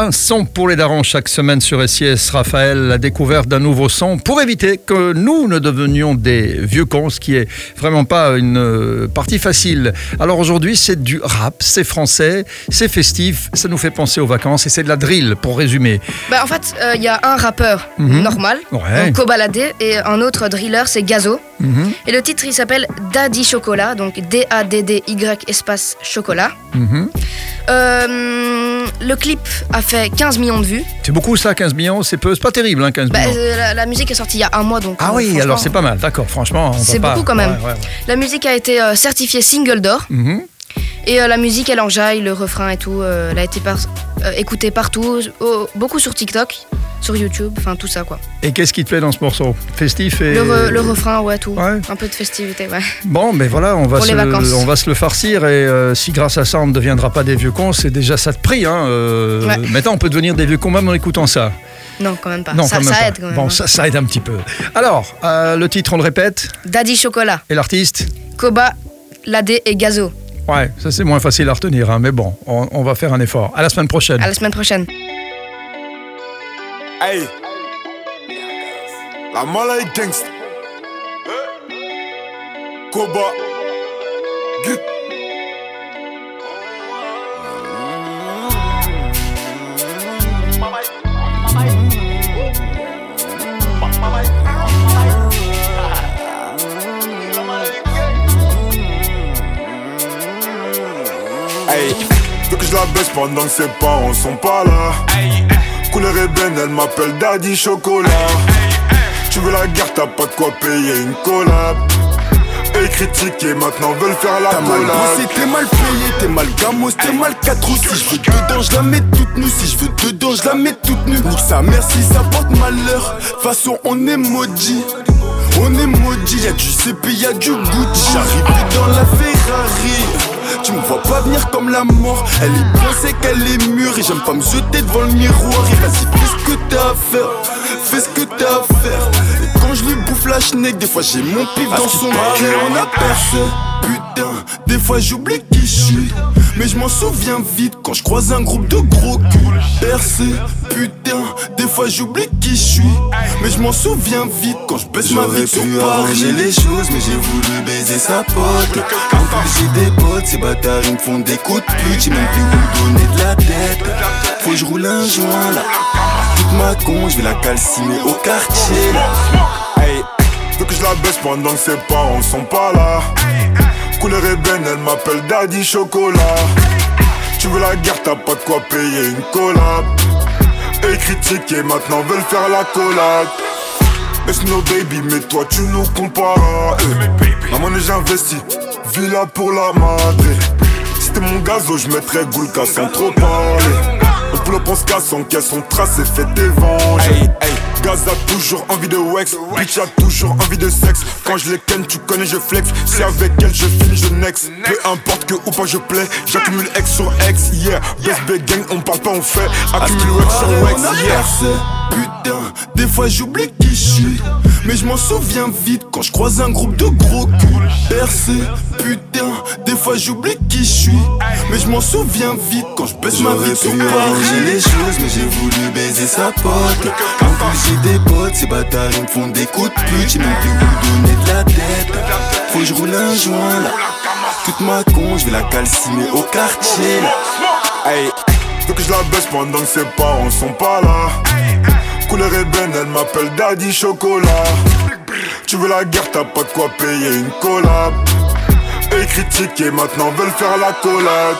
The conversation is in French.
Un son pour les darons chaque semaine sur SIS. Raphaël, la découverte d'un nouveau son pour éviter que nous ne devenions des vieux cons, ce qui est vraiment pas une euh, partie facile. Alors aujourd'hui, c'est du rap, c'est français, c'est festif, ça nous fait penser aux vacances et c'est de la drill pour résumer. Bah, en fait, euh, il y a un rappeur Mhm. normal, Ouais. donc Kobalade, et un autre driller, c'est Gazo. Mhm, Et le titre, il s'appelle Daddy Chocolat, donc D-A-D-D-Y espace chocolat. Euh, le clip a fait 15 millions de vues. C'est beaucoup ça, 15 millions, c'est peu, c'est pas terrible, hein, 15 Bah, millions. euh, la, la musique est sortie il y a un mois, donc. Ah euh, oui, alors c'est pas mal, d'accord, franchement. C'est pas- beaucoup quand même. Ouais, ouais, ouais. La musique a été euh, certifiée single d'or. Mhm. Et la musique, elle enjaille, le refrain et tout. elle a été par- écoutée partout, beaucoup sur TikTok, sur YouTube, enfin tout ça quoi. Et qu'est-ce qui te plaît dans ce morceau? Festif et... Le, re- le refrain, ouais, tout. Ouais. Un peu de festivité, ouais. Bon, mais voilà, on va, Pour se, vacances. on va se le farcir et euh, si grâce à ça on ne deviendra pas des vieux cons, c'est déjà ça de prix. Hein, euh, Ouais. Maintenant, on peut devenir des vieux cons même en écoutant ça. Non, quand même pas. non, ça quand même ça pas. aide quand même. Bon, hein. ça, ça aide un petit peu. Alors, euh, le titre, on le répète, Daddy Chocolat, et l'artiste Koba, Ladé et Gazo. Ouais, ça c'est moins facile à retenir, hein, mais bon, on, on va faire un effort. À la semaine prochaine. À la semaine prochaine. Hey. La mala est gangsta. Koba. Gut. Hey, veux que je la baisse pendant que ses parents sont pas là. Couleur ébène, elle m'appelle Daddy Chocolat. Tu veux la guerre, t'as pas de quoi payer une collab. Et critiquer, maintenant veulent faire la collab. t'es mal payé, t'es mal gamos, t'es mal 4 Si je veux dedans, je la mets toute nue. Si je veux dedans, je la mets toute nue. Nique sa mère si ça porte malheur. Façon, on est maudit. On est maudit, y'a du CP, y'a du Gucci. J'arrive dans la Ferrari. Tu me vois pas venir comme la mort. Elle est bien, c'est qu'elle est mûre. Et j'aime pas me jeter devant le miroir. Et vas-y, fais ce que t'as à faire. Fais ce que t'as à faire. Et quand je lui bouffe schneck, des fois j'ai mon pif dans son cul. On a percé. Putain, des fois j'oublie qui je suis. Mais je m'en souviens vite quand je croise un groupe de gros culs. Percé, putain, des fois j'oublie qui je suis. Mais je m'en souviens vite quand je baisse ma vie sur Paris. les choses, mais j'ai voulu baiser sa pote. En plus j'ai des potes, ces bâtards ils me font des coups de pute. J'ai même plus où donner de la tête. Faut que je roule un joint là. Toute ma con, je vais la calciner au quartier là. Veux que je la baisse pendant que ses parents sont pas là. Couleur ébène, elle m'appelle Daddy Chocolat. Tu veux la guerre, t'as pas de quoi payer une collab. Et critiquer, maintenant veulent faire la collab. It's no baby, mais toi tu nous compares. Eh, monnaie j'investis, villa pour la madre. C'était mon gazo, je mettrais Goulka sans trop parler. Le plop on se casse, en caisse, on trace et fait des venges. Gaz a toujours envie de wax, bitch a toujours envie de sexe. Quand je les ken, tu connais, je flex. Si avec elle je finis, je next. Peu importe que ou pas je plais, j'accumule ex sur ex, yeah. Big gang, on parle pas, on fait. Accumule wax sur wax, yeah. Putain, des fois j'oublie qui je suis. Je m'en souviens vite quand je croise un groupe de gros culs. Percé, putain, des fois j'oublie qui je suis. Mais je m'en souviens vite quand je baisse ma vie sur Paris. les choses, mais j'ai voulu baiser sa pote. En plus j'ai des potes, ces bâtards ils me font des coups de pute. J'ai même plus où donner de la tête. Faut que je roule un joint là. Toute ma con, je vais la calciner au quartier là. Hey, veux que je la baisse pendant que ses parents sont pas là. Couleur ébène, elle m'appelle Daddy Chocolat. Tu veux la guerre, t'as pas de quoi payer une collab. Et critiquer, maintenant veulent faire la collab.